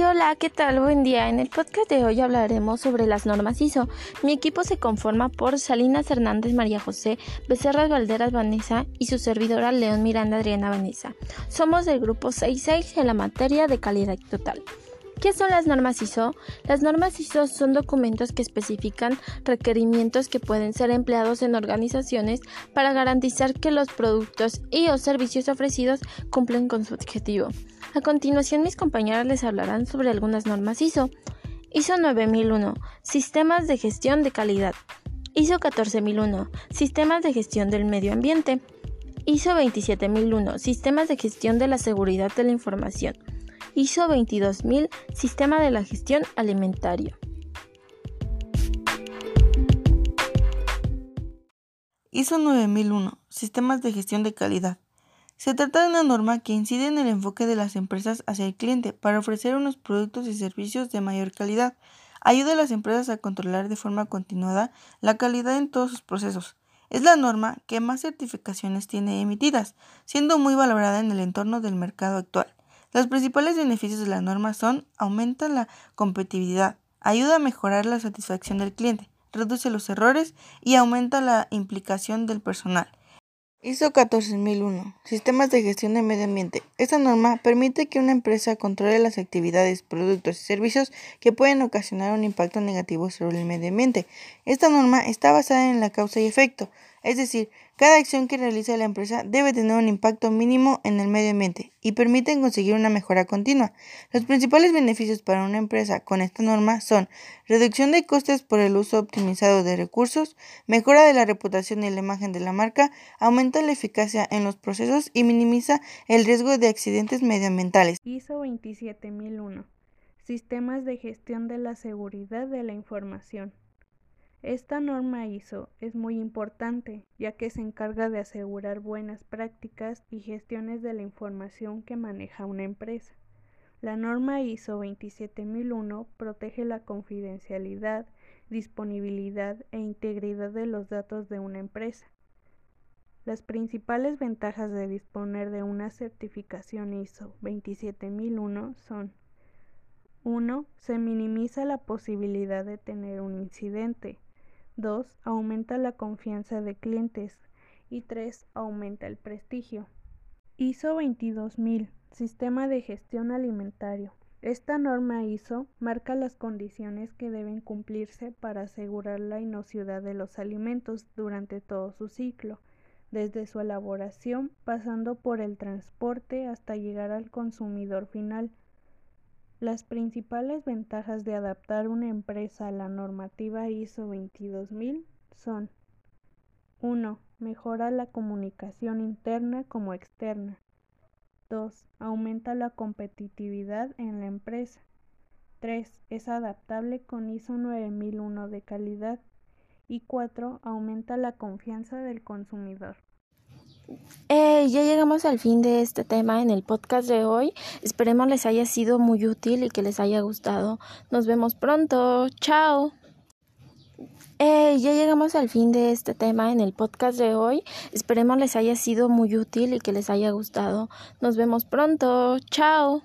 Hola, ¿qué tal? Buen día. En el podcast de hoy hablaremos sobre las normas ISO. Mi equipo se conforma por Salinas Hernández María José, Becerras Valderas Vanessa y su servidora León Miranda Adriana Vanessa. Somos del grupo 66 en la materia de calidad total. ¿Qué son las normas ISO? Las normas ISO son documentos que especifican requerimientos que pueden ser empleados en organizaciones para garantizar que los productos y o servicios ofrecidos cumplen con su objetivo. A continuación mis compañeras les hablarán sobre algunas normas ISO. ISO 9001, Sistemas de Gestión de Calidad. ISO 14001, Sistemas de Gestión del Medio Ambiente. ISO 27001, Sistemas de Gestión de la Seguridad de la Información. ISO 22000, Sistema de la Gestión Alimentario. ISO 9001, Sistemas de Gestión de Calidad. Se trata de una norma que incide en el enfoque de las empresas hacia el cliente para ofrecer unos productos y servicios de mayor calidad. Ayuda a las empresas a controlar de forma continuada la calidad en todos sus procesos. Es la norma que más certificaciones tiene emitidas, siendo muy valorada en el entorno del mercado actual. Los principales beneficios de la norma son aumenta la competitividad, ayuda a mejorar la satisfacción del cliente, reduce los errores y aumenta la implicación del personal. ISO 14001 Sistemas de gestión de medio ambiente. Esta norma permite que una empresa controle las actividades, productos y servicios que pueden ocasionar un impacto negativo sobre el medio ambiente. Esta norma está basada en la causa y efecto, es decir, cada acción que realiza la empresa debe tener un impacto mínimo en el medio ambiente y permiten conseguir una mejora continua. Los principales beneficios para una empresa con esta norma son reducción de costes por el uso optimizado de recursos, mejora de la reputación y la imagen de la marca, aumenta la eficacia en los procesos y minimiza el riesgo de accidentes medioambientales. ISO 27001 Sistemas de gestión de la seguridad de la información. Esta norma ISO es muy importante ya que se encarga de asegurar buenas prácticas y gestiones de la información que maneja una empresa. La norma ISO 27001 protege la confidencialidad, disponibilidad e integridad de los datos de una empresa. Las principales ventajas de disponer de una certificación ISO 27001 son 1. Se minimiza la posibilidad de tener un incidente. 2. Aumenta la confianza de clientes. Y 3. Aumenta el prestigio. ISO 22000. Sistema de gestión alimentario. Esta norma ISO marca las condiciones que deben cumplirse para asegurar la inocuidad de los alimentos durante todo su ciclo, desde su elaboración pasando por el transporte hasta llegar al consumidor final las principales ventajas de adaptar una empresa a la normativa ISO 22000 son 1. Mejora la comunicación interna como externa. 2. Aumenta la competitividad en la empresa. 3. Es adaptable con ISO 9001 de calidad. Y 4. Aumenta la confianza del consumidor. Eh, ya llegamos al fin de este tema en el podcast de hoy. Esperemos les haya sido muy útil y que les haya gustado. Nos vemos pronto. Chao. Eh, ya llegamos al fin de este tema en el podcast de hoy. Esperemos les haya sido muy útil y que les haya gustado. Nos vemos pronto. Chao.